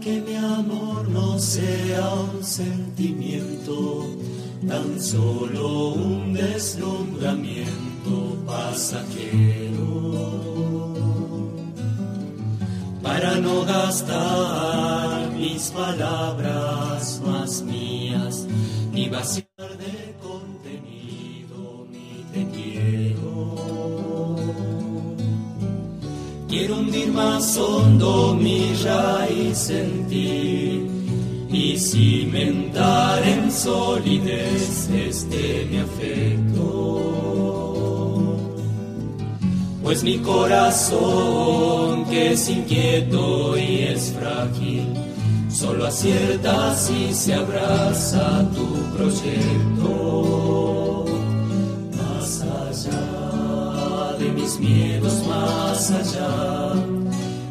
que mi amor no sea un sentimiento, tan solo un deslumbramiento pasajero. Para no gastar mis palabras más mías, ni vaciar más hondo mi raíz en y cimentar en solidez este mi afecto. Pues mi corazón, que es inquieto y es frágil, solo acierta si se abraza tu proyecto. Más allá de mis miedos, más allá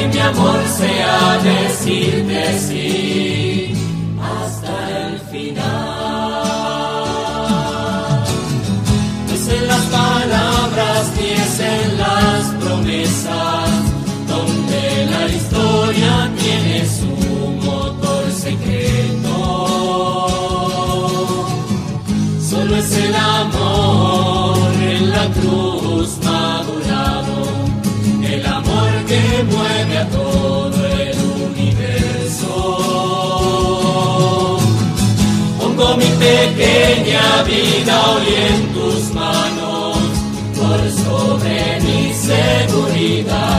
que mi amor sea decirte sí hasta el final. No es en las palabras ni es en las promesas, donde la historia tiene su motor secreto. Solo es el amor en la cruz pequeña vida hoy en tus manos, por sobre mis seguridades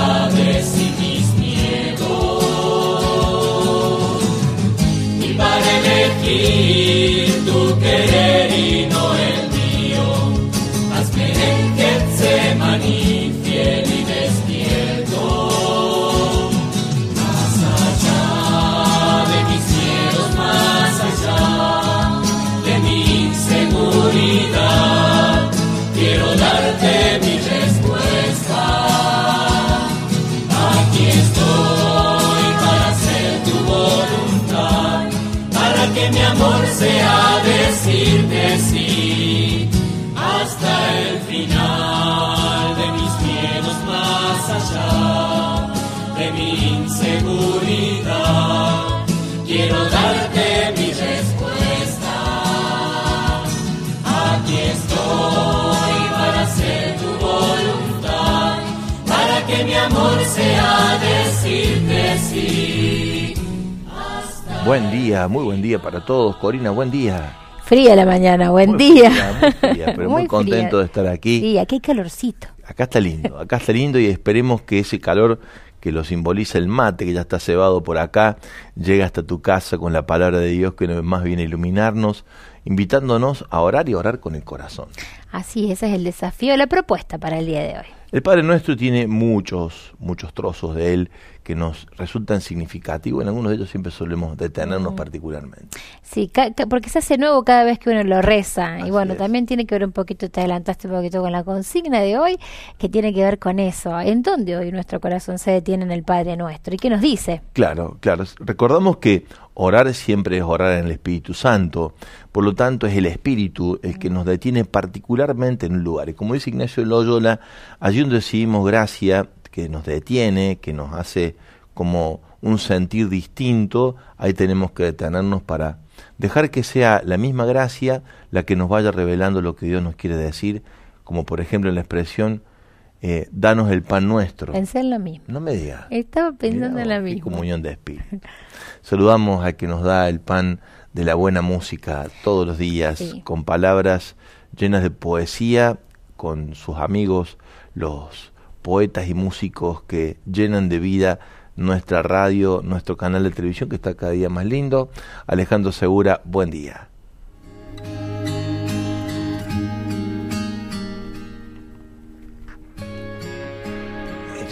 Buen día, muy buen día para todos. Corina, buen día. Fría la mañana, buen Muy día. fría, muy fría, pero muy, Muy contento fría. de estar aquí. Sí, aquí hay calorcito. Acá está lindo, acá está lindo y esperemos que ese calor que lo simboliza el mate, que ya está cebado por acá, llegue hasta tu casa con la palabra de Dios que más viene a iluminarnos, invitándonos a orar y a orar con el corazón. Así, ese es el desafío, la propuesta para el día de hoy. El Padre Nuestro tiene muchos, muchos trozos de él que nos resultan significativos. En algunos de ellos siempre solemos detenernos particularmente. Sí, porque se hace nuevo cada vez que uno lo reza. y bueno, también tiene que ver un poquito, te adelantaste un poquito con la consigna de hoy, que tiene que ver con eso. ¿En dónde hoy nuestro corazón se detiene en el Padre Nuestro? ¿Y qué nos dice? Claro, claro. Recordamos que orar siempre es orar en el Espíritu Santo. Por lo tanto, es el Espíritu el que nos detiene particularmente en un lugar. Y como dice Ignacio Loyola, allí donde recibimos gracia, que nos detiene, que nos hace como un sentir distinto, ahí tenemos que detenernos para dejar que sea la misma gracia la que nos vaya revelando lo que Dios nos quiere decir, como por ejemplo la expresión, eh, danos el pan nuestro. Pensé en lo mismo. No me digas. Estaba pensando en la misma. comunión de espíritu. Saludamos a que nos da el pan de la buena música todos los días, con palabras llenas de poesía, con sus amigos, los poetas y músicos que llenan de vida nuestra radio, nuestro canal de televisión que está cada día más lindo. Alejandro Segura, buen día.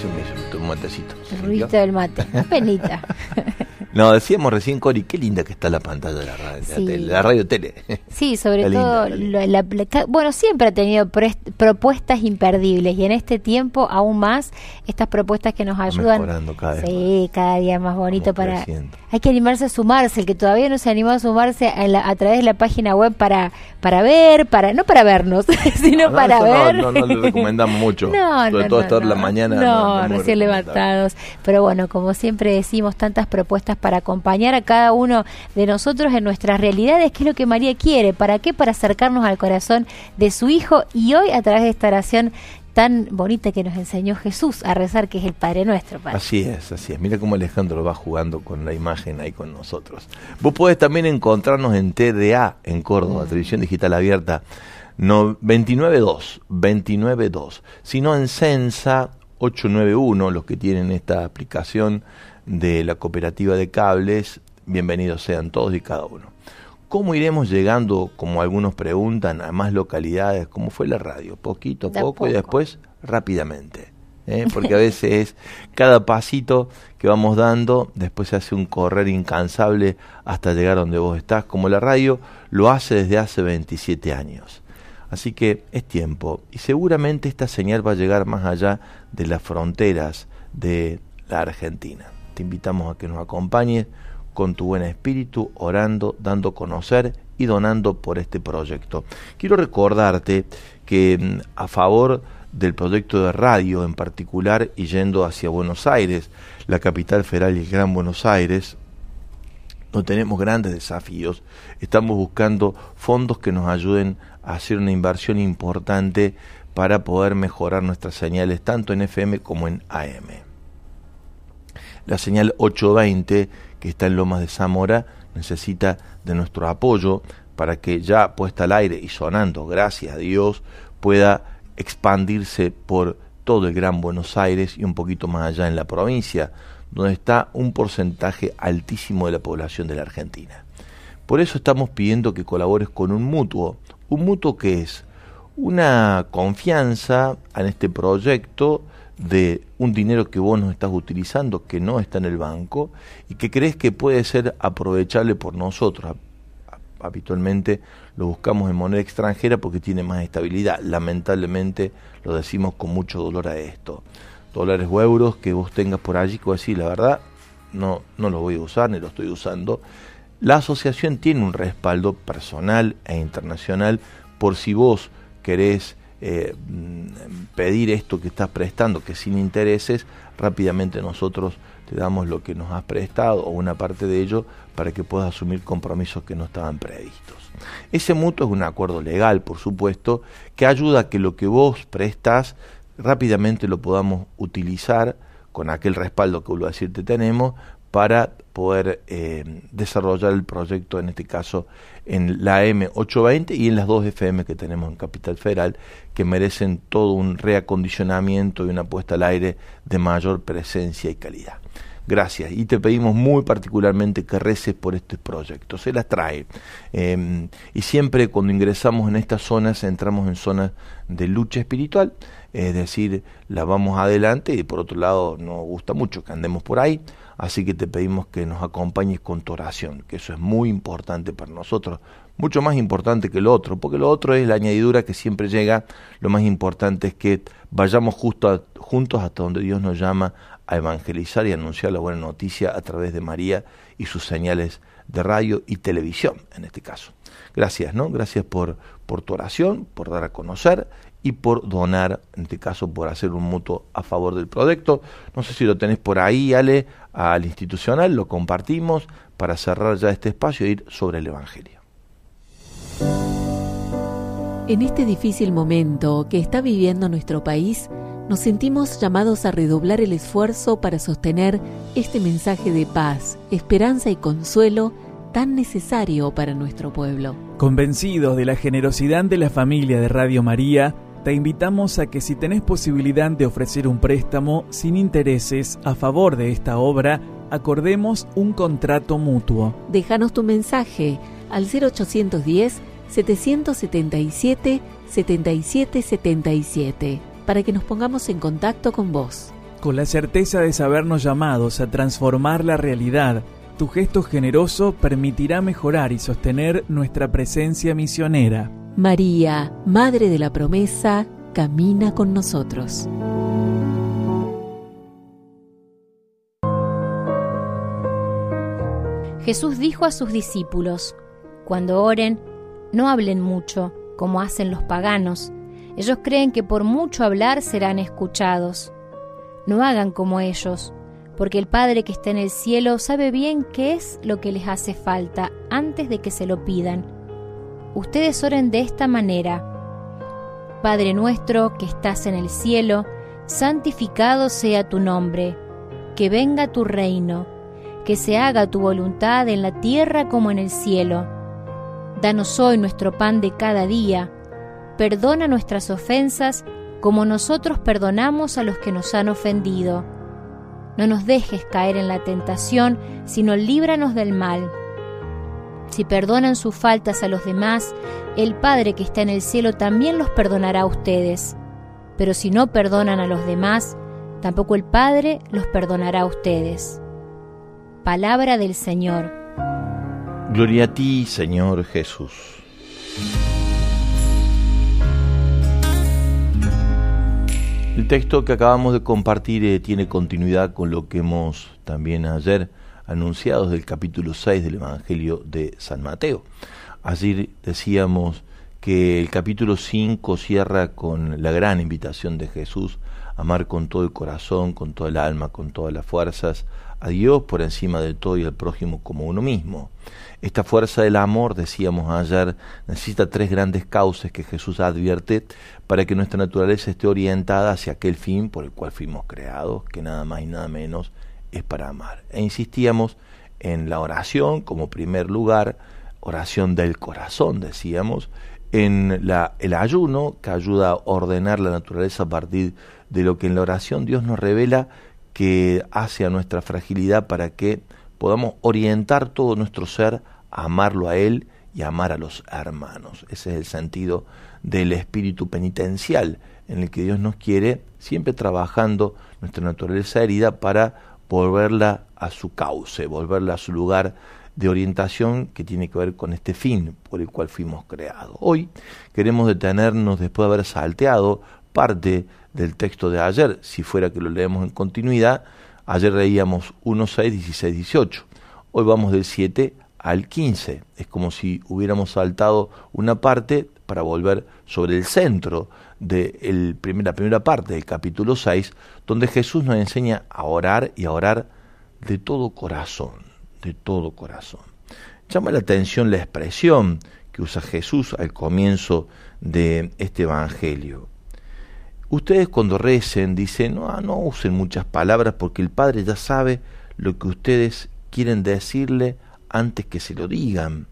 Un matecito. Ruido del mate, penita. No, decíamos recién, Cori, qué linda que está la pantalla de la radio, la, radio tele. Sí, sobre todo, la, bueno, siempre ha tenido propuestas imperdibles y en este tiempo aún más estas propuestas que nos ayudan. Cada vez sí, cada día más bonito para. Hay que animarse a sumarse, el que todavía no se animó a sumarse a, través de la página web para para ver, para no para vernos, sino para ver. No, no, no, recomendamos mucho. no, sobre todo estar la mañana. No, recién levantados. Pero bueno, como siempre decimos, tantas propuestas para acompañar a cada uno de nosotros en nuestras realidades, qué es lo que María quiere, para qué, para acercarnos al corazón de su Hijo y hoy a través de esta oración tan bonita que nos enseñó Jesús a rezar, que es el Padre Nuestro. Así es, así es. Mira cómo Alejandro va jugando con la imagen ahí con nosotros. Vos podés también encontrarnos en TDA, en Córdoba, Televisión Digital Abierta, no, 292, 292. Sino en Sensa 891, los que tienen esta aplicación de la cooperativa de cables, bienvenidos sean todos y cada uno. ¿Cómo iremos llegando, como algunos preguntan, a más localidades? ¿Cómo fue la radio? Poquito a poco, y después rápidamente. ¿eh? Porque a veces es cada pasito que vamos dando, después se hace un correr incansable hasta llegar donde vos estás, como la radio lo hace desde hace 27 años. Así que es tiempo y seguramente esta señal va a llegar más allá de las fronteras de la Argentina invitamos a que nos acompañes con tu buen espíritu, orando, dando a conocer y donando por este proyecto. Quiero recordarte que mm, a favor del proyecto de radio en particular y yendo hacia Buenos Aires, la capital federal y el Gran Buenos Aires, no tenemos grandes desafíos. Estamos buscando fondos que nos ayuden a hacer una inversión importante para poder mejorar nuestras señales tanto en FM como en AM. La señal 820, que está en Lomas de Zamora, necesita de nuestro apoyo para que ya puesta al aire y sonando, gracias a Dios, pueda expandirse por todo el Gran Buenos Aires y un poquito más allá en la provincia, donde está un porcentaje altísimo de la población de la Argentina. Por eso estamos pidiendo que colabores con un mutuo. ¿Un mutuo que es? Una confianza en este proyecto de un dinero que vos no estás utilizando, que no está en el banco y que crees que puede ser aprovechable por nosotros. Habitualmente lo buscamos en moneda extranjera porque tiene más estabilidad. Lamentablemente lo decimos con mucho dolor a esto. Dólares o euros que vos tengas por allí, que decir, la verdad, no, no lo voy a usar ni lo estoy usando. La asociación tiene un respaldo personal e internacional por si vos querés eh, pedir esto que estás prestando, que sin intereses, rápidamente nosotros te damos lo que nos has prestado o una parte de ello para que puedas asumir compromisos que no estaban previstos. Ese mutuo es un acuerdo legal, por supuesto, que ayuda a que lo que vos prestas rápidamente lo podamos utilizar con aquel respaldo que vuelvo a decirte tenemos para poder eh, desarrollar el proyecto, en este caso en la M820 y en las dos FM que tenemos en Capital Federal, que merecen todo un reacondicionamiento y una puesta al aire de mayor presencia y calidad. gracias. Y te pedimos muy particularmente que reces por este proyecto. Se las trae. Em, y siempre cuando ingresamos en estas zonas, entramos en zonas de lucha espiritual, es decir, la vamos adelante y por otro lado nos gusta mucho que andemos por ahí. Así que te pedimos que nos acompañes con tu oración, que eso es muy importante para nosotros, mucho más importante que lo otro, porque lo otro es la añadidura que siempre llega, lo más importante es que vayamos justo juntos hasta donde Dios nos llama a evangelizar y anunciar la buena noticia a través de María y sus señales de radio y televisión, en este caso. Gracias, ¿no? Gracias por, por tu oración, por dar a conocer y por donar, en este caso por hacer un mutuo a favor del proyecto. No sé si lo tenés por ahí, Ale, al institucional, lo compartimos para cerrar ya este espacio e ir sobre el Evangelio. En este difícil momento que está viviendo nuestro país, nos sentimos llamados a redoblar el esfuerzo para sostener este mensaje de paz, esperanza y consuelo tan necesario para nuestro pueblo. Convencidos de la generosidad de la familia de Radio María, te invitamos a que si tenés posibilidad de ofrecer un préstamo sin intereses a favor de esta obra, acordemos un contrato mutuo. Déjanos tu mensaje al 0810 777 7777 para que nos pongamos en contacto con vos. Con la certeza de sabernos llamados a transformar la realidad, tu gesto generoso permitirá mejorar y sostener nuestra presencia misionera. María, Madre de la Promesa, camina con nosotros. Jesús dijo a sus discípulos, Cuando oren, no hablen mucho, como hacen los paganos ellos creen que por mucho hablar serán escuchados. No hagan como ellos, porque el Padre que está en el cielo sabe bien qué es lo que les hace falta antes de que se lo pidan. Ustedes oren de esta manera. Padre nuestro que estás en el cielo, santificado sea tu nombre, que venga tu reino, que se haga tu voluntad en la tierra como en el cielo. Danos hoy nuestro pan de cada día perdona nuestras ofensas como nosotros perdonamos a los que nos han ofendido. No nos dejes caer en la tentación, sino líbranos del mal. Si perdonan sus faltas a los demás, el Padre que está en el cielo también los perdonará a ustedes. Pero si no perdonan a los demás, tampoco el Padre los perdonará a ustedes. Palabra del Señor. Gloria a ti, Señor Jesús. El texto que acabamos de compartir eh, tiene continuidad con lo que hemos también ayer anunciado del capítulo 6 del Evangelio de San Mateo. Ayer decíamos que el capítulo 5 cierra con la gran invitación de Jesús amar con todo el corazón, con toda el alma, con todas las fuerzas, a Dios por encima de todo y al prójimo como uno mismo. Esta fuerza del amor, decíamos ayer, necesita tres grandes causas que Jesús advierte para que nuestra naturaleza esté orientada hacia aquel fin por el cual fuimos creados, que nada más y nada menos es para amar. E insistíamos en la oración como primer lugar, oración del corazón, decíamos, en la, el ayuno que ayuda a ordenar la naturaleza a partir de lo que en la oración Dios nos revela que hace a nuestra fragilidad para que podamos orientar todo nuestro ser a amarlo a Él y amar a los hermanos. Ese es el sentido del espíritu penitencial, en el que Dios nos quiere siempre trabajando nuestra naturaleza herida para volverla a su cauce, volverla a su lugar de orientación que tiene que ver con este fin por el cual fuimos creados. Hoy queremos detenernos después de haber salteado parte del texto de ayer, si fuera que lo leemos en continuidad, ayer leíamos 1, 6, 16, 18, hoy vamos del 7 al 15, es como si hubiéramos saltado una parte para volver sobre el centro de la primera parte del capítulo 6, donde Jesús nos enseña a orar y a orar de todo corazón, de todo corazón. Llama la atención la expresión que usa Jesús al comienzo de este Evangelio. Ustedes cuando recen dicen, no, ah, no usen muchas palabras porque el Padre ya sabe lo que ustedes quieren decirle antes que se lo digan,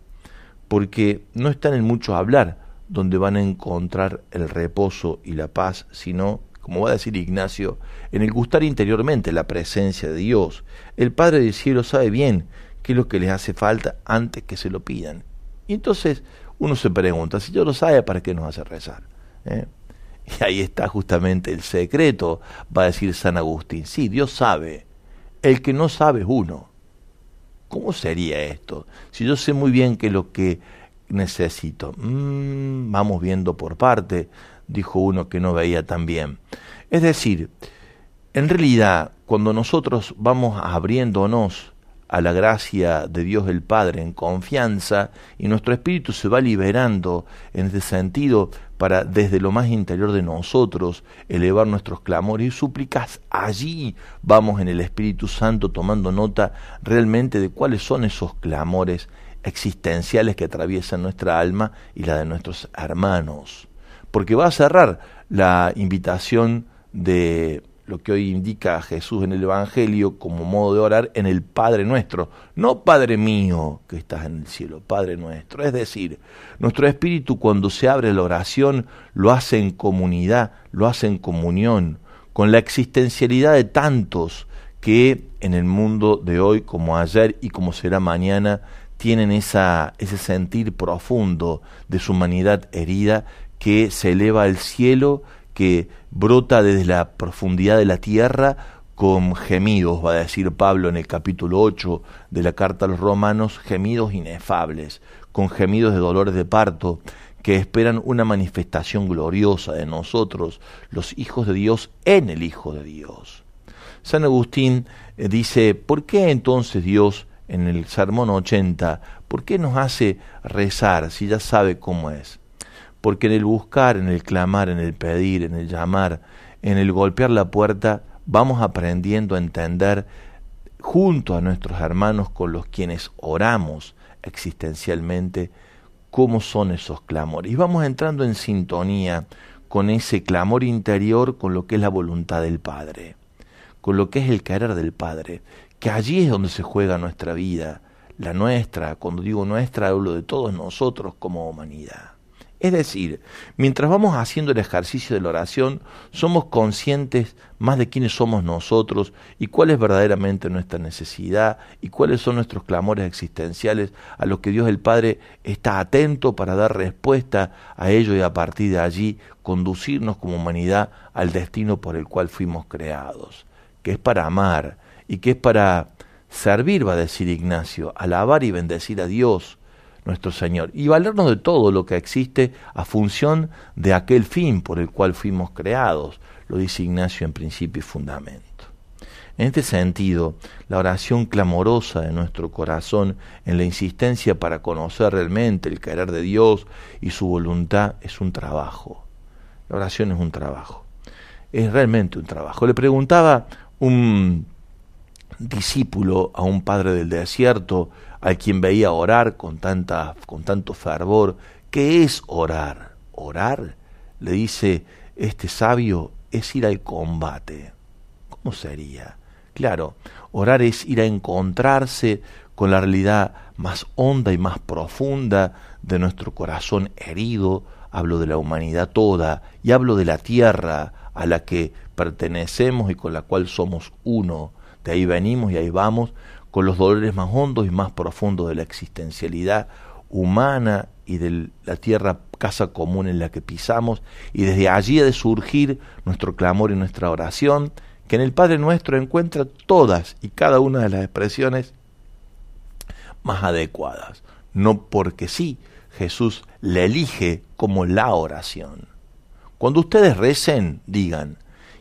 porque no están en mucho hablar donde van a encontrar el reposo y la paz, sino, como va a decir Ignacio, en el gustar interiormente la presencia de Dios. El Padre del Cielo sabe bien qué es lo que les hace falta antes que se lo pidan. Y entonces uno se pregunta, si Dios lo sabe, ¿para qué nos hace rezar? ¿Eh? Y ahí está justamente el secreto, va a decir San Agustín. Sí, Dios sabe. El que no sabe es uno. ¿Cómo sería esto? Si yo sé muy bien que lo que necesito, mm, vamos viendo por parte, dijo uno que no veía tan bien. Es decir, en realidad, cuando nosotros vamos abriéndonos a la gracia de Dios el Padre en confianza y nuestro espíritu se va liberando en este sentido para desde lo más interior de nosotros elevar nuestros clamores y súplicas, allí vamos en el Espíritu Santo tomando nota realmente de cuáles son esos clamores existenciales que atraviesan nuestra alma y la de nuestros hermanos. Porque va a cerrar la invitación de lo que hoy indica Jesús en el Evangelio como modo de orar en el Padre nuestro, no Padre mío que estás en el cielo, Padre nuestro. Es decir, nuestro espíritu cuando se abre la oración lo hace en comunidad, lo hace en comunión, con la existencialidad de tantos que en el mundo de hoy como ayer y como será mañana tienen esa, ese sentir profundo de su humanidad herida que se eleva al cielo que brota desde la profundidad de la tierra con gemidos, va a decir Pablo en el capítulo 8 de la carta a los romanos, gemidos inefables, con gemidos de dolores de parto, que esperan una manifestación gloriosa de nosotros, los hijos de Dios, en el Hijo de Dios. San Agustín eh, dice, ¿por qué entonces Dios en el Sermón 80, por qué nos hace rezar si ya sabe cómo es? Porque en el buscar, en el clamar, en el pedir, en el llamar, en el golpear la puerta, vamos aprendiendo a entender junto a nuestros hermanos con los quienes oramos existencialmente cómo son esos clamores. Y vamos entrando en sintonía con ese clamor interior, con lo que es la voluntad del Padre, con lo que es el querer del Padre, que allí es donde se juega nuestra vida, la nuestra, cuando digo nuestra hablo de todos nosotros como humanidad. Es decir, mientras vamos haciendo el ejercicio de la oración, somos conscientes más de quiénes somos nosotros y cuál es verdaderamente nuestra necesidad y cuáles son nuestros clamores existenciales a los que Dios el Padre está atento para dar respuesta a ello y a partir de allí conducirnos como humanidad al destino por el cual fuimos creados, que es para amar y que es para servir, va a decir Ignacio, alabar y bendecir a Dios, nuestro Señor y valernos de todo lo que existe a función de aquel fin por el cual fuimos creados, lo dice Ignacio en principio y fundamento. En este sentido, la oración clamorosa de nuestro corazón en la insistencia para conocer realmente el querer de Dios y su voluntad es un trabajo. La oración es un trabajo. Es realmente un trabajo. Le preguntaba un discípulo a un padre del desierto a quien veía orar con, tanta, con tanto fervor. ¿Qué es orar? Orar, le dice este sabio, es ir al combate. ¿Cómo sería? Claro, orar es ir a encontrarse con la realidad más honda y más profunda de nuestro corazón herido, hablo de la humanidad toda y hablo de la tierra a la que pertenecemos y con la cual somos uno. De ahí venimos y ahí vamos, con los dolores más hondos y más profundos de la existencialidad humana y de la tierra casa común en la que pisamos, y desde allí ha de surgir nuestro clamor y nuestra oración, que en el Padre nuestro encuentra todas y cada una de las expresiones más adecuadas. No porque sí, Jesús le elige como la oración. Cuando ustedes recen, digan,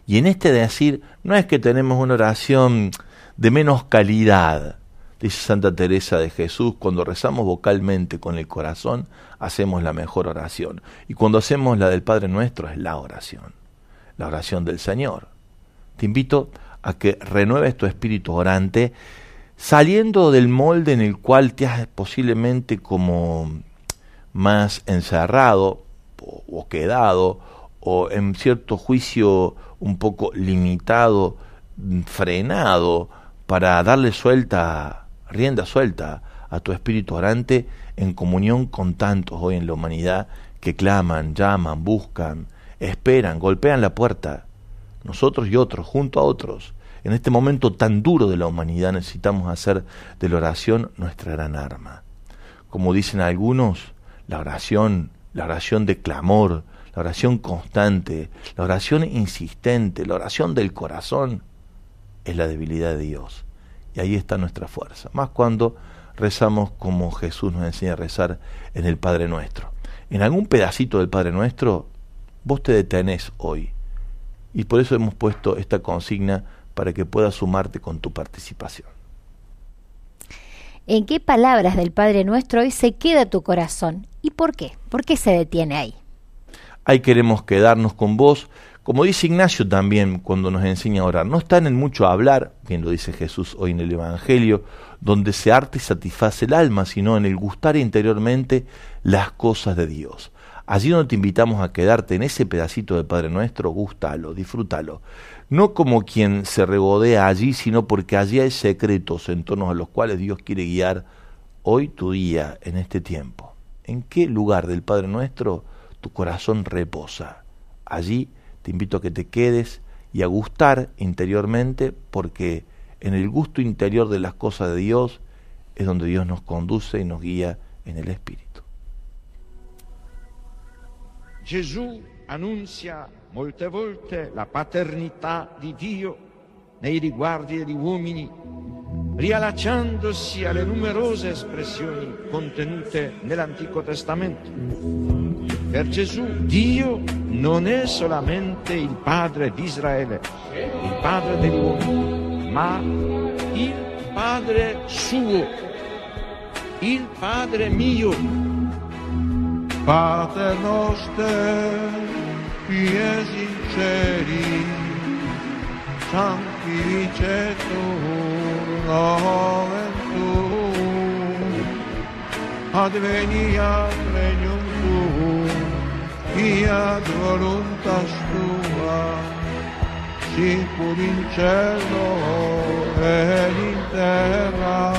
y en este decir, no es que tenemos una oración de menos calidad. Dice Santa Teresa de Jesús, cuando rezamos vocalmente con el corazón, hacemos la mejor oración. Y cuando hacemos la del Padre Nuestro, es la oración, la oración del Señor. Te invito a que renueves tu espíritu orante, saliendo del molde en el cual te has posiblemente como más encerrado o quedado, o en cierto juicio un poco limitado, frenado, para darle suelta, rienda suelta a tu espíritu orante en comunión con tantos hoy en la humanidad que claman, llaman, buscan, esperan, golpean la puerta, nosotros y otros, junto a otros, en este momento tan duro de la humanidad necesitamos hacer de la oración nuestra gran arma. Como dicen algunos, la oración, la oración de clamor, la oración constante, la oración insistente, la oración del corazón, es la debilidad de Dios. Y ahí está nuestra fuerza. Más cuando rezamos como Jesús nos enseña a rezar en el Padre Nuestro. En algún pedacito del Padre Nuestro, vos te detenés hoy. Y por eso hemos puesto esta consigna para que puedas sumarte con tu participación. ¿En qué palabras del Padre Nuestro hoy se queda tu corazón? ¿Y por qué? ¿Por qué se detiene ahí? Ahí queremos quedarnos con vos, como dice Ignacio también cuando nos enseña a orar. No está en mucho hablar, bien lo dice Jesús hoy en el Evangelio, donde se arte y satisface el alma, sino en el gustar interiormente las cosas de Dios. Allí donde te invitamos a quedarte en ese pedacito de Padre Nuestro, gústalo, disfrútalo no como quien se regodea allí, sino porque allí hay secretos en torno a los cuales Dios quiere guiar hoy tu día, en este tiempo. ¿En qué lugar del Padre Nuestro tu corazón reposa? Allí te invito a que te quedes y a gustar interiormente, porque en el gusto interior de las cosas de Dios es donde Dios nos conduce y nos guía en el Espíritu. Jesús anuncia molte volte la paternità di Dio nei riguardi degli uomini, riallacciandosi alle numerose espressioni contenute nell'Antico Testamento. Per Gesù Dio non è solamente il Padre di Israele, il Padre degli uomini, ma il Padre suo, il Padre mio. Pater noster, pies in ceri, sanctificetur nomen tuum, fiat voluntas tua, sicur in cielo ed in terra.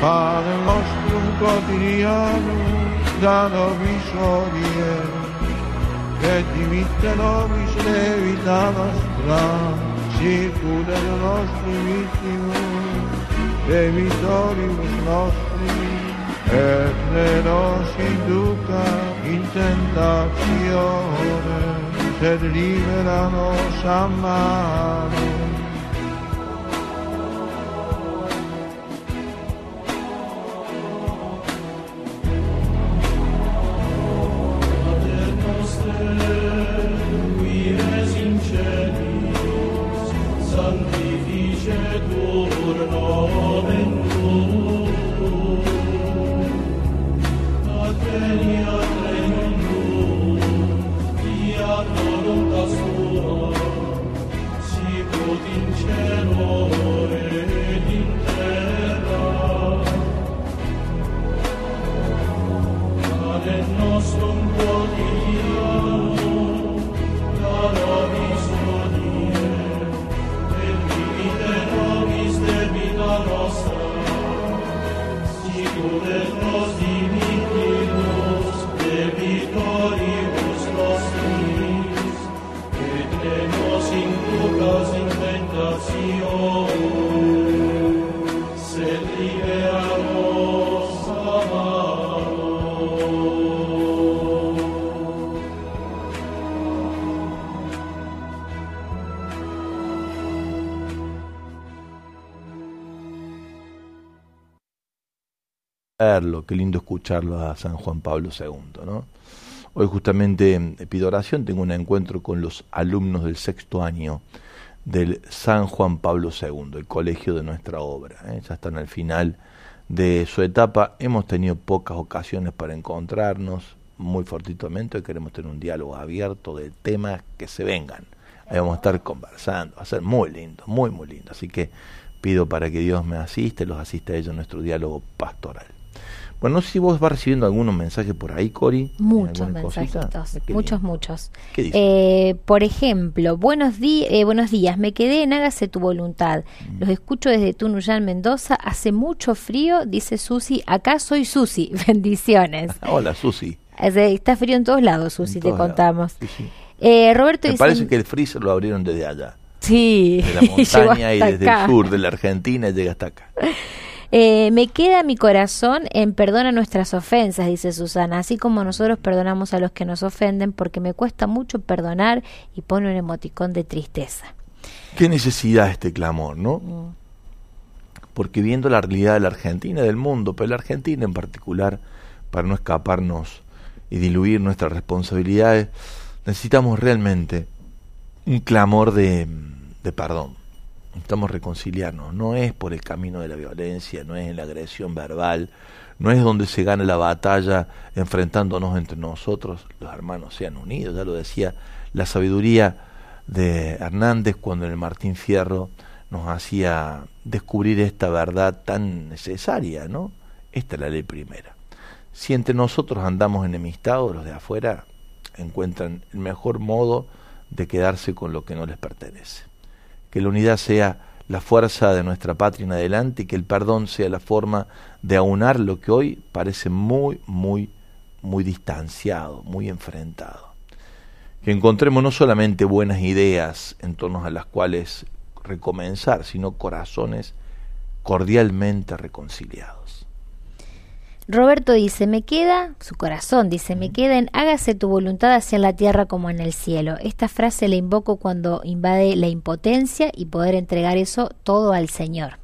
Padre nostrum quotidianum, da nobis odie, et dimitte nobis levita nostra, circude nostri vittimus, debitoribus nostri, e però si induca in tentazione, sed liberano a mano. Santifice turno qué lindo escucharlo a San Juan Pablo II. ¿no? Hoy justamente eh, pido oración, tengo un encuentro con los alumnos del sexto año del San Juan Pablo II, el colegio de nuestra obra. ¿eh? Ya están al final de su etapa, hemos tenido pocas ocasiones para encontrarnos muy fortuitamente, queremos tener un diálogo abierto de temas que se vengan. Ahí vamos a estar conversando, va a ser muy lindo, muy, muy lindo. Así que pido para que Dios me asiste, los asiste a ellos en nuestro diálogo pastoral. Bueno, no sé si vos vas recibiendo algunos mensajes por ahí, Cori. Muchos mensajitos, muchos, muchos. Eh, por ejemplo, buenos, eh, buenos días, me quedé en Hágase tu voluntad. Mm. Los escucho desde Tunuyán, Mendoza. Hace mucho frío, dice Susi. Acá soy Susi. Bendiciones. Hola, Susi. Está frío en todos lados, Susi, te contamos. Eh, Roberto Me parece que el freezer lo abrieron desde allá. Sí. De la montaña y desde el sur de la Argentina llega hasta acá. Eh, me queda mi corazón en perdona nuestras ofensas, dice Susana, así como nosotros perdonamos a los que nos ofenden, porque me cuesta mucho perdonar y pone un emoticón de tristeza. Qué necesidad este clamor, ¿no? Mm. Porque viendo la realidad de la Argentina del mundo, pero la Argentina en particular, para no escaparnos y diluir nuestras responsabilidades, necesitamos realmente un clamor de, de perdón necesitamos reconciliarnos. No es por el camino de la violencia, no es en la agresión verbal, no es donde se gana la batalla enfrentándonos entre nosotros, los hermanos sean unidos, ya lo decía la sabiduría de Hernández cuando en el Martín Fierro nos hacía descubrir esta verdad tan necesaria, ¿no? Esta es la ley primera. Si entre nosotros andamos enemistados, los de afuera encuentran el mejor modo de quedarse con lo que no les pertenece que la unidad sea la fuerza de nuestra patria en adelante y que el perdón sea la forma de aunar lo que hoy parece muy, muy, muy distanciado, muy enfrentado. Que encontremos no solamente buenas ideas en torno a las cuales recomenzar, sino corazones cordialmente reconciliados. Roberto dice, me queda, su corazón dice, me queda en hágase tu voluntad hacia la tierra como en el cielo. Esta frase la invoco cuando invade la impotencia y poder entregar eso todo al Señor.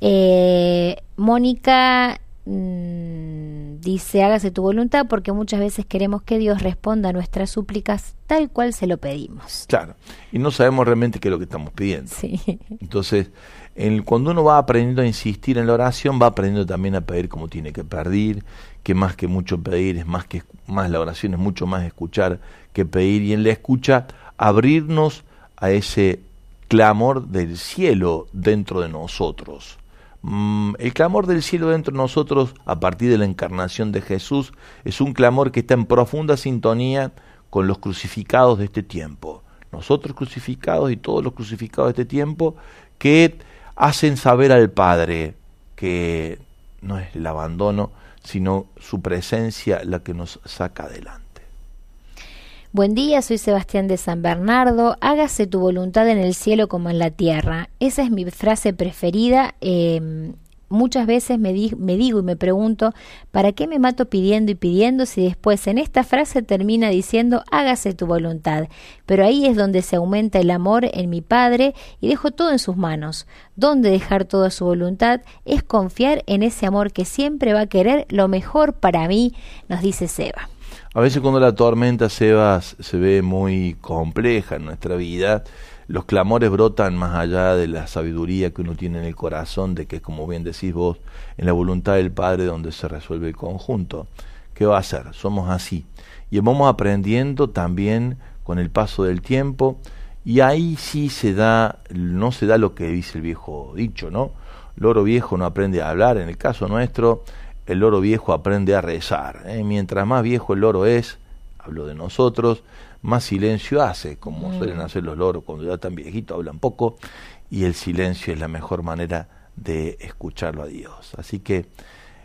Eh, Mónica mm, dice, hágase tu voluntad porque muchas veces queremos que Dios responda a nuestras súplicas tal cual se lo pedimos. Claro, y no sabemos realmente qué es lo que estamos pidiendo. Sí. Entonces, cuando uno va aprendiendo a insistir en la oración, va aprendiendo también a pedir como tiene que pedir, que más que mucho pedir es más que más la oración es mucho más escuchar que pedir y en la escucha abrirnos a ese clamor del cielo dentro de nosotros. Mm, el clamor del cielo dentro de nosotros a partir de la encarnación de Jesús es un clamor que está en profunda sintonía con los crucificados de este tiempo. Nosotros crucificados y todos los crucificados de este tiempo que hacen saber al Padre que no es el abandono, sino su presencia la que nos saca adelante. Buen día, soy Sebastián de San Bernardo. Hágase tu voluntad en el cielo como en la tierra. Esa es mi frase preferida. Eh, muchas veces me, me, digo y me pregunto, ¿para qué me mato pidiendo y pidiendo si después en esta frase termina diciendo, hágase tu voluntad? Pero ahí es donde se aumenta el amor en mi Padre y dejo todo en sus manos. Donde dejar toda su voluntad es confiar en ese amor que siempre va a querer lo mejor para mí, nos dice Seba. A veces cuando la tormenta, Sebas, se ve muy compleja en nuestra vida, los clamores brotan más allá de la sabiduría que uno tiene en el corazón, de que como bien decís vos, en la voluntad del Padre donde se resuelve el conjunto. ¿Qué va a hacer? Somos así. Y vamos aprendiendo también con el paso del tiempo, y ahí sí se da, no se da lo que dice el viejo dicho, ¿no? Loro viejo no aprende a hablar, en el caso nuestro, el loro viejo aprende a rezar. ¿eh? Mientras más viejo el loro es, hablo de nosotros, más silencio hace, como mm. suelen hacer los loros cuando ya están viejitos, hablan poco, y el silencio es la mejor manera de escucharlo a Dios. Así que,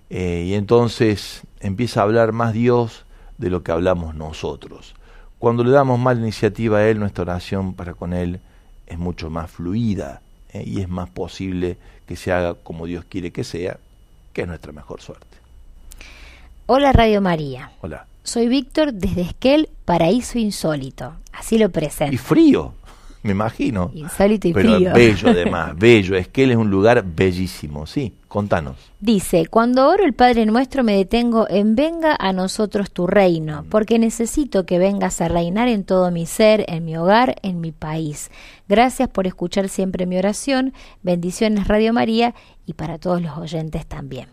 eh, y entonces empieza a hablar más Dios de lo que hablamos nosotros. Cuando le damos más iniciativa a Él, nuestra oración para con Él es mucho más fluida eh, y es más posible que se haga como Dios quiere que sea, que es nuestra mejor suerte. Hola Radio María. Hola. Soy Víctor desde Esquel, Paraíso Insólito. Así lo presento. Y frío, me imagino. Insólito y Pero frío. bello además, bello. Esquel es un lugar bellísimo, sí. Contanos. Dice, cuando oro el Padre Nuestro me detengo en venga a nosotros tu reino, mm. porque necesito que vengas a reinar en todo mi ser, en mi hogar, en mi país. Gracias por escuchar siempre mi oración. Bendiciones Radio María y para todos los oyentes también.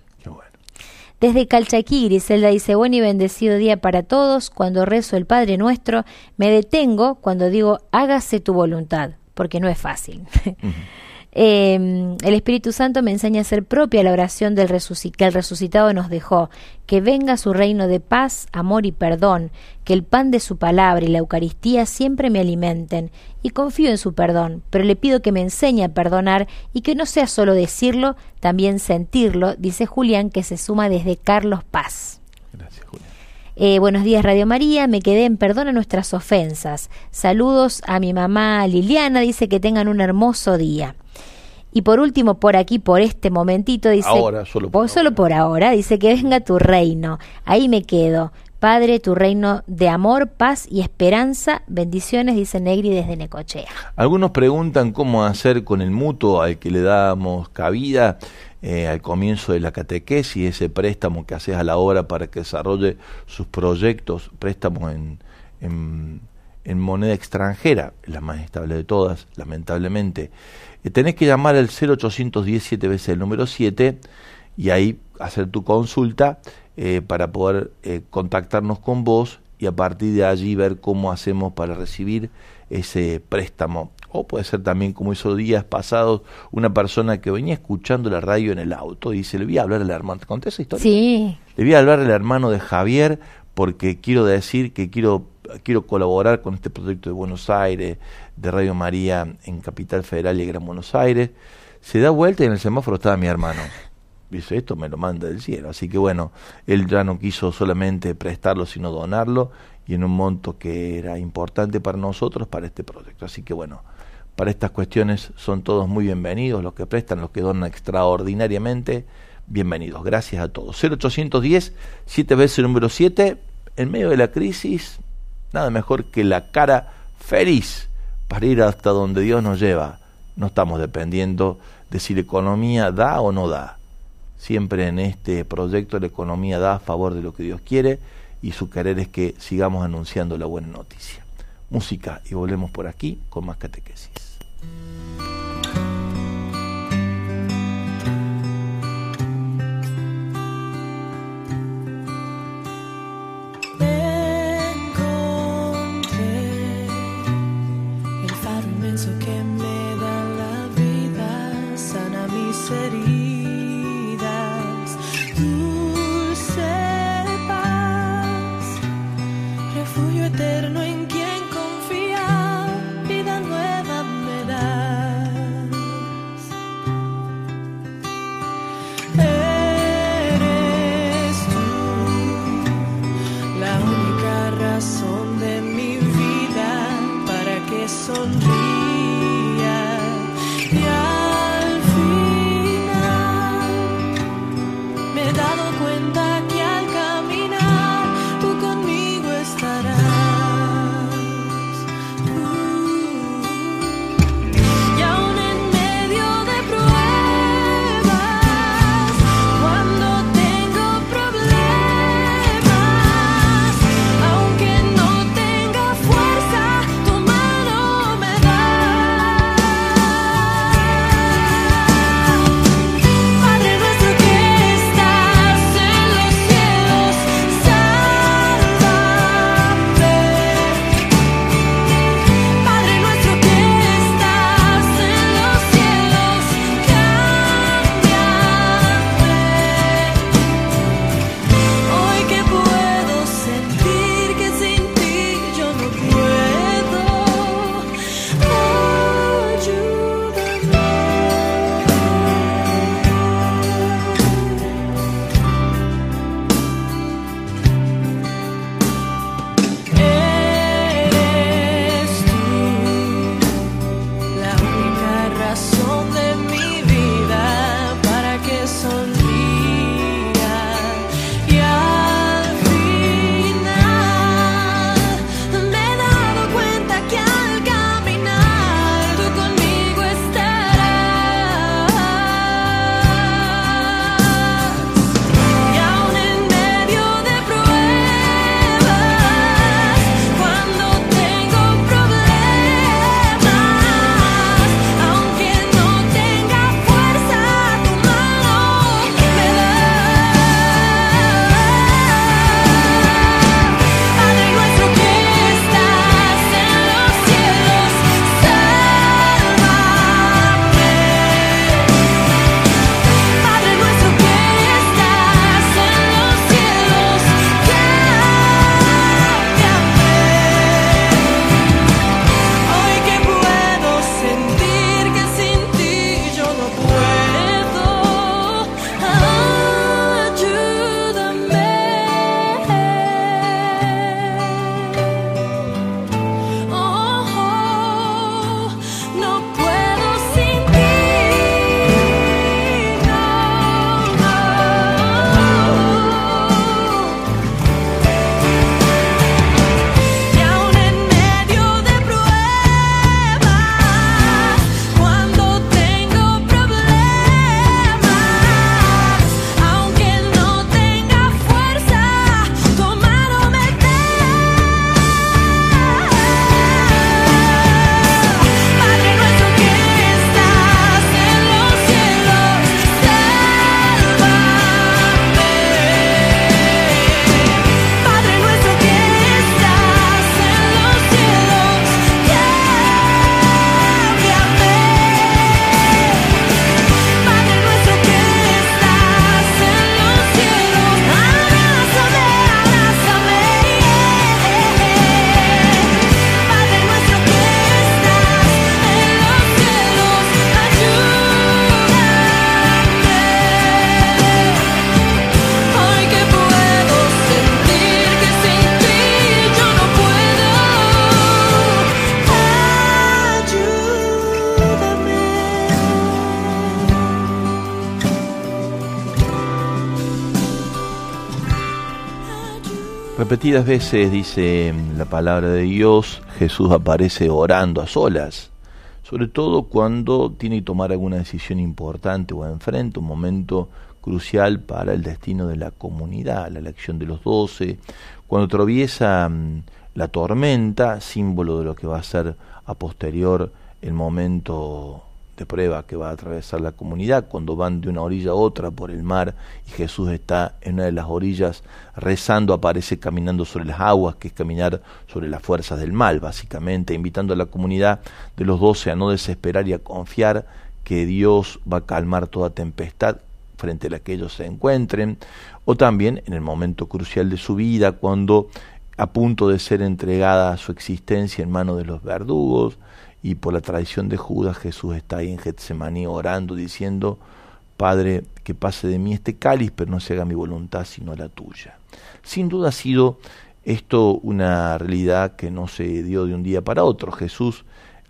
Desde Calchaquí, Griselda dice, buen y bendecido día para todos. Cuando rezo el Padre Nuestro, me detengo cuando digo, hágase tu voluntad, porque no es fácil. Em, el Espíritu Santo me enseña a ser propia la oración del que el resucitado nos dejó, que venga su reino de paz, amor y perdón, que el pan de su palabra y la Eucaristía siempre me alimenten, y confío en su perdón, pero le pido que me enseñe a perdonar y que no sea solo decirlo, también sentirlo, dice Julián que se suma desde Carlos Paz. Gracias, Julián. Eh, buenos días Radio María, me quedé en perdona nuestras ofensas. Saludos a mi mamá Liliana, dice que tengan un hermoso día. Y por último, por aquí, por este momentito, dice... Ahora, solo por, solo ahora. por ahora, dice que venga tu reino. Ahí me quedo. Padre, tu reino de amor, paz y esperanza. Bendiciones, dice Negri desde Necochea. Algunos preguntan cómo hacer con el mutuo al que le damos cabida eh, al comienzo de la catequesis, ese préstamo que haces a la obra para que desarrolle sus proyectos, préstamo en, en, en moneda extranjera, la más estable de todas, lamentablemente. Tenés que llamar al 0810 7 veces el número 7 y ahí hacer tu consulta eh, para poder eh, contactarnos con vos y a partir de allí ver cómo hacemos para recibir ese préstamo. O puede ser también, como hizo días pasados, una persona que venía escuchando la radio en el auto y dice, le voy a hablar al hermano. ¿Te conté esa historia? Sí. Le voy a hablar al hermano de Javier porque quiero decir que quiero, quiero colaborar con este proyecto de Buenos Aires, de Radio María en Capital Federal y Gran Buenos Aires. Se da vuelta y en el semáforo estaba mi hermano. Dice, esto me lo manda del cielo. Así que bueno, él ya no quiso solamente prestarlo, sino donarlo y en un monto que era importante para nosotros, para este proyecto. Así que bueno, para estas cuestiones son todos muy bienvenidos, los que prestan, los que donan extraordinariamente, bienvenidos. Gracias a todos. 0810, 7 veces número 7, en medio de la crisis, nada mejor que la cara feliz para ir hasta donde Dios nos lleva. No estamos dependiendo de si la economía da o no da. Siempre en este proyecto la economía da a favor de lo que Dios quiere y su querer es que sigamos anunciando la buena noticia. Música y volvemos por aquí con más catequesis. Sana Repetidas veces dice la palabra de Dios, Jesús aparece orando a solas, sobre todo cuando tiene que tomar alguna decisión importante o enfrenta un momento crucial para el destino de la comunidad, la elección de los doce, cuando atraviesa mm, la tormenta, símbolo de lo que va a ser a posterior el momento de prueba que va a atravesar la comunidad, cuando van de una orilla a otra por el mar y Jesús está en una de las orillas rezando, aparece caminando sobre las aguas, que es caminar sobre las fuerzas del mal, básicamente, invitando a la comunidad de los doce a no desesperar y a confiar que Dios va a calmar toda tempestad frente a la que ellos se encuentren, o también en el momento crucial de su vida, cuando a punto de ser entregada su existencia en manos de los verdugos, y por la tradición de Judas Jesús está ahí en Getsemaní orando diciendo, Padre, que pase de mí este cáliz, pero no se haga mi voluntad sino la tuya. Sin duda ha sido esto una realidad que no se dio de un día para otro. Jesús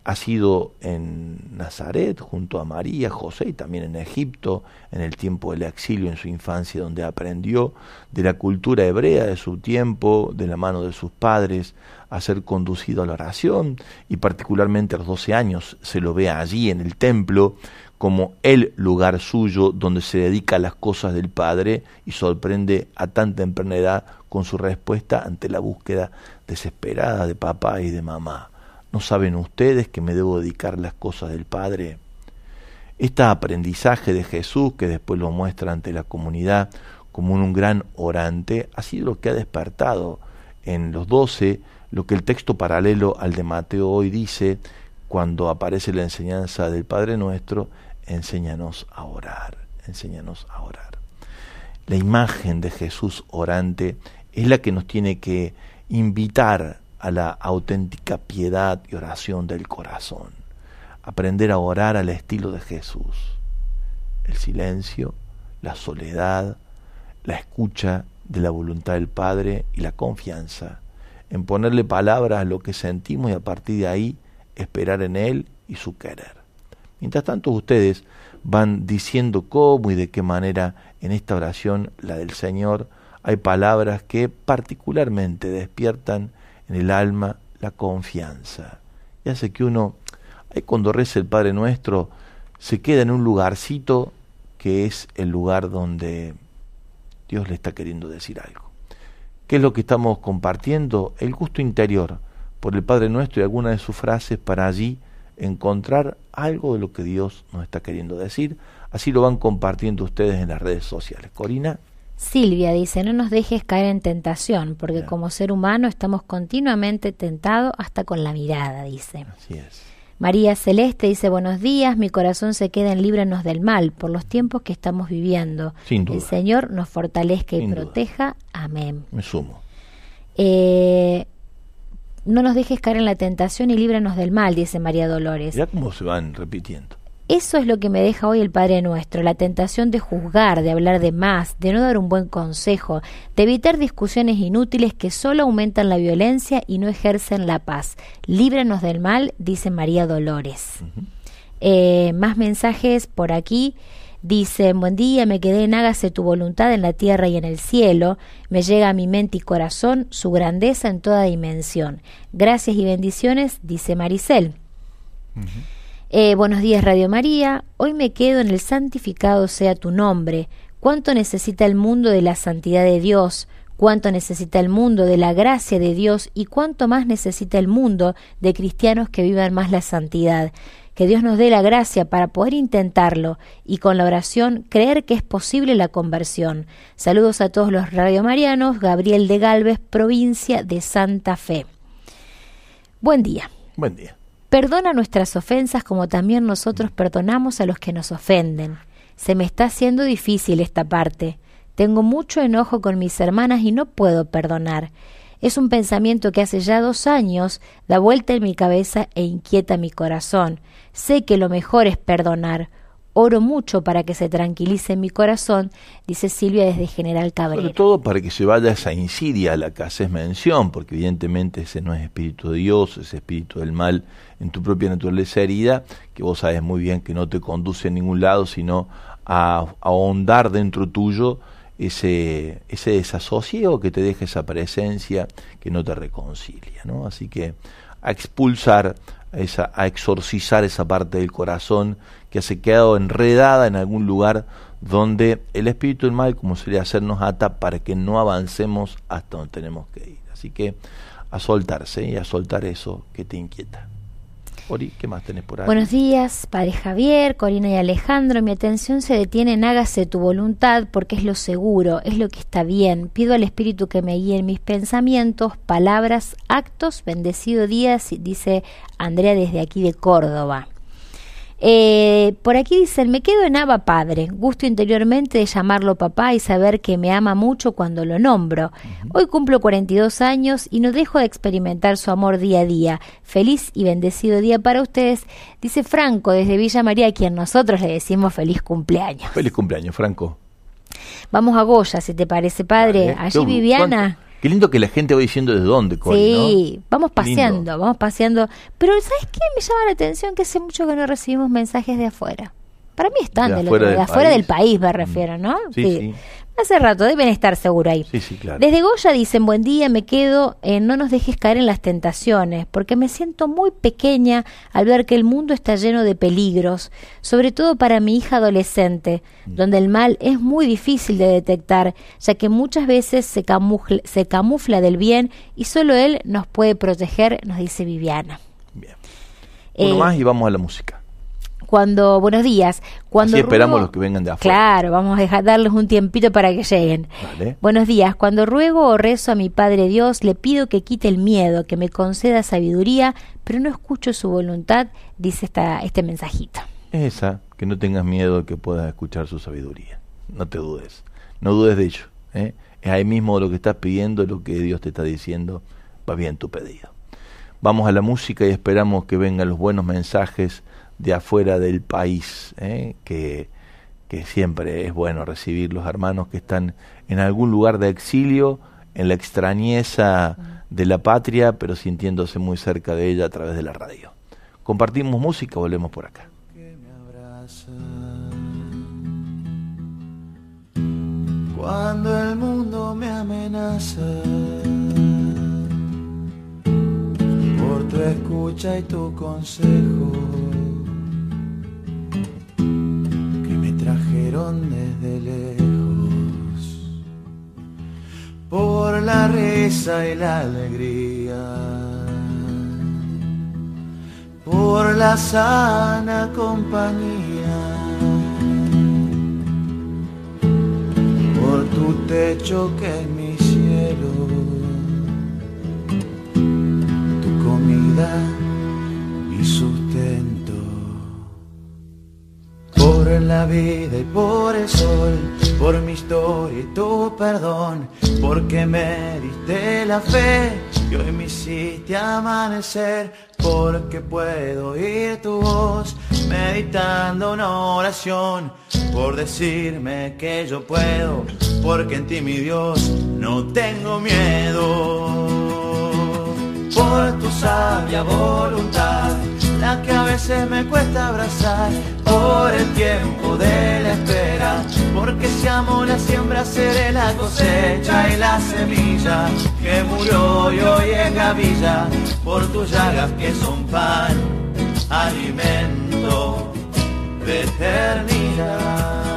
ha sido en Nazaret junto a María, José y también en Egipto, en el tiempo del exilio, en su infancia, donde aprendió de la cultura hebrea de su tiempo, de la mano de sus padres, a ser conducido a la oración y particularmente a los 12 años se lo ve allí en el templo como el lugar suyo donde se dedica a las cosas del Padre y sorprende a tan temprana con su respuesta ante la búsqueda desesperada de papá y de mamá. ¿No saben ustedes que me debo dedicar las cosas del Padre? Este aprendizaje de Jesús, que después lo muestra ante la comunidad como un gran orante, ha sido lo que ha despertado en los doce lo que el texto paralelo al de Mateo hoy dice cuando aparece la enseñanza del Padre Nuestro, enséñanos a orar, enséñanos a orar. La imagen de Jesús orante es la que nos tiene que invitar a la auténtica piedad y oración del corazón. Aprender a orar al estilo de Jesús. El silencio, la soledad, la escucha de la voluntad del Padre y la confianza en ponerle palabras a lo que sentimos y a partir de ahí esperar en Él y su querer. Mientras tanto ustedes van diciendo cómo y de qué manera en esta oración, la del Señor, hay palabras que particularmente despiertan en el alma la confianza. Y hace que uno, ahí cuando reza el Padre Nuestro, se queda en un lugarcito que es el lugar donde Dios le está queriendo decir algo. ¿Qué es lo que estamos compartiendo? El gusto interior por el Padre Nuestro y alguna de sus frases para allí encontrar algo de lo que Dios nos está queriendo decir. Así lo van compartiendo ustedes en las redes sociales. Corina. Silvia dice, no nos dejes caer en tentación, porque como ser humano estamos continuamente tentados hasta con la mirada, dice. Así es. María Celeste dice, buenos días, mi corazón se queda en líbranos del mal por los tiempos que estamos viviendo. Sin duda. El Señor nos fortalezca y Sin duda. Amén. Me sumo. Eh, no nos dejes caer en la tentación y líbranos del mal, dice María Dolores. Ya cómo se van repitiendo. Eso es lo que me deja hoy el Padre Nuestro, la tentación de juzgar, de hablar de más, de no dar un buen consejo, de evitar discusiones inútiles que solo aumentan la violencia y no ejercen la paz. Líbranos del mal, dice María Dolores. Eh, más mensajes por aquí. Dicen, buen día, me quedé en hágase tu voluntad en la tierra y en el cielo. Me llega a mi mente y corazón su grandeza en toda dimensión. Gracias y bendiciones, dice Maricel. Eh, buenos días Radio María, hoy me quedo en el santificado sea tu nombre. ¿Cuánto necesita el mundo de la santidad de Dios? ¿Cuánto necesita el mundo de la gracia de Dios? ¿Y cuánto más necesita el mundo de cristianos que vivan más la santidad? Que Dios nos dé la gracia para poder intentarlo y con la oración creer que es posible la conversión. Saludos a todos los radiomarianos, Gabriel de Galvez, provincia de Santa Fe. Buen día. Buen día. Perdona nuestras ofensas como también nosotros perdonamos a los que nos ofenden. Se me está haciendo difícil esta parte. Tengo mucho enojo con mis hermanas y no puedo perdonar. Es un pensamiento que hace ya dos años da vuelta en mi cabeza e inquieta mi corazón. Sé que lo mejor es perdonar. Oro mucho para que se tranquilice mi corazón, dice Silvia desde General Sobre Cabrera. todo para que se vaya esa insidia a la que haces mención, porque evidentemente ese no es espíritu de Dios, ese espíritu del mal en tu propia naturaleza herida, que vos sabes muy bien que no te conduce a ningún lado, sino a, a ahondar dentro tuyo ese, ese desasosiego que te deja esa presencia que no te reconcilia, ¿no? Así que a expulsar, a, esa, a exorcizar esa parte del corazón que se quedado enredada en algún lugar donde el espíritu del mal, como suele hacernos ata para que no avancemos hasta donde tenemos que ir. Así que a soltarse y a soltar eso que te inquieta. Ori, ¿qué más por ahí? Buenos días, Padre Javier, Corina y Alejandro. Mi atención se detiene en hágase tu voluntad porque es lo seguro, es lo que está bien. Pido al Espíritu que me guíe en mis pensamientos, palabras, actos. Bendecido día, dice Andrea desde aquí de Córdoba. Eh, por aquí dicen, me quedo en Aba Padre, gusto interiormente de llamarlo papá y saber que me ama mucho cuando lo nombro. Hoy cumplo 42 años y no dejo de experimentar su amor día a día. Feliz y bendecido día para ustedes, dice Franco desde Villa María, a quien nosotros le decimos feliz cumpleaños. Feliz cumpleaños, Franco. Vamos a Goya, si te parece, padre. Allí Viviana. Qué lindo que la gente va diciendo de dónde, Sí, vamos paseando, vamos paseando. Pero ¿sabes qué? Me llama la atención que hace mucho que no recibimos mensajes de afuera. Para mí están de, afuera, del, afuera del, país, me refiero, ¿no? Sí, sí. Hace rato, deben estar seguro ahí. Sí, sí, claro. Desde Goya dicen, buen día, me quedo, eh, no nos dejes caer en las tentaciones, porque me siento muy pequeña al ver que el mundo está lleno de peligros, sobre todo para mi hija adolescente, mm. donde el mal es muy difícil de detectar, ya que muchas veces se camufla, se camufla del bien y solo él nos puede proteger, nos dice Viviana. Bien. Uno eh, más y vamos a la música cuando, buenos días, cuando... Así esperamos los que vengan de afuera. Claro, vamos a dejar, darles un tiempito para que lleguen. Buenos días, cuando ruego o rezo a mi Padre Dios, le pido que quite el miedo, que me conceda sabiduría, pero no escucho su voluntad, dice esta, este mensajito. Esa, que no tengas miedo que puedas escuchar su sabiduría. No te dudes, no dudes de ello. ¿eh? Es ahí mismo lo que estás pidiendo, lo que Dios te está diciendo, va bien tu pedido. Vamos a la música y esperamos que vengan los buenos mensajes de afuera del país, ¿eh? que, que siempre es bueno recibir los hermanos que están en algún lugar de exilio, en la extrañeza de la patria, pero sintiéndose muy cerca de ella a través de la radio. Compartimos música, volvemos por acá. Cuando el mundo me amenaza por tu escucha y tu consejo trajeron desde lejos. Por la risa y la alegría, por la sana compañía, por tu techo que es mi cielo, tu comida la vida y por el sol, por mi historia y tu perdón, porque me diste la fe y hoy me hiciste amanecer, porque puedo oír tu voz meditando una oración, por decirme que yo puedo, porque en ti mi Dios no tengo miedo, por tu sabia voluntad la que a veces me cuesta abrazar por el tiempo de la espera, porque si amo la siembra seré la cosecha y la semilla que murió y hoy es gavilla, por tus llagas que son pan, alimento de eternidad.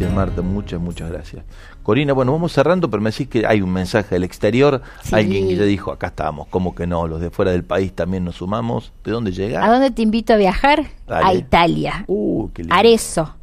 Marta, muchas, muchas gracias. Corina, bueno, vamos cerrando, pero me decís que hay un mensaje del exterior. Alguien que ya dijo, acá estamos, ¿cómo que no? Los de fuera del país también nos sumamos. ¿De dónde llega? ¿A dónde te invito a viajar? A Italia. Uh, qué lindo. Arezzo.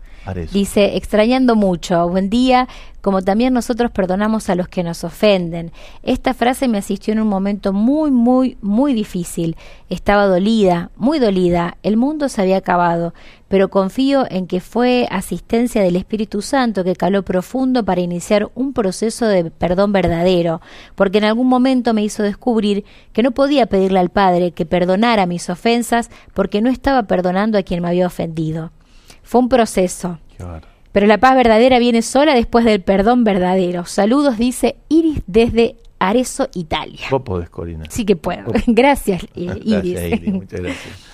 Dice, extrañando mucho, buen día, como también nosotros perdonamos a los que nos ofenden. Esta frase me asistió en un momento muy, muy, muy difícil. Estaba dolida, muy dolida, el mundo se había acabado, pero confío en que fue asistencia del Espíritu Santo que caló profundo para iniciar un proceso de perdón verdadero, porque en algún momento me hizo descubrir que no podía pedirle al Padre que perdonara mis ofensas porque no estaba perdonando a quien me había ofendido. Fue un proceso. Pero la paz verdadera viene sola después del perdón verdadero. Saludos, dice Iris desde Arezzo, Italia. Vos podés, Corina. Sí que puedo. Gracias, Iris. Gracias, Muchas gracias.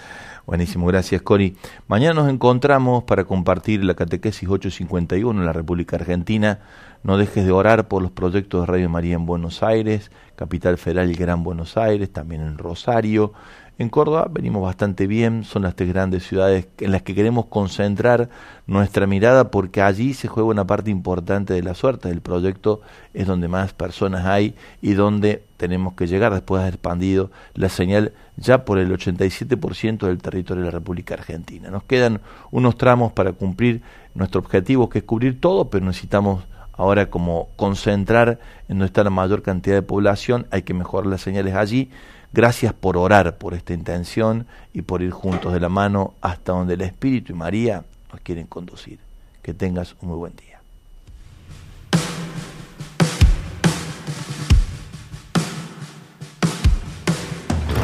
Buenísimo, gracias Cori. Mañana nos encontramos para compartir la catequesis 851 en la República Argentina. No dejes de orar por los proyectos de Radio María en Buenos Aires, Capital Federal y Gran Buenos Aires, también en Rosario, en Córdoba venimos bastante bien, son las tres grandes ciudades en las que queremos concentrar nuestra mirada porque allí se juega una parte importante de la suerte. Del proyecto, es donde más personas hay y donde tenemos que llegar después de expandido la señal ya por el 87% del territorio de la República Argentina. Nos quedan unos tramos para cumplir nuestro objetivo que es cubrir todo, pero necesitamos ahora como concentrar en donde está la mayor cantidad de población, hay que mejorar las señales allí Gracias por orar por esta intención y por ir juntos de la mano hasta donde el Espíritu y María nos quieren conducir. Que tengas un muy buen día.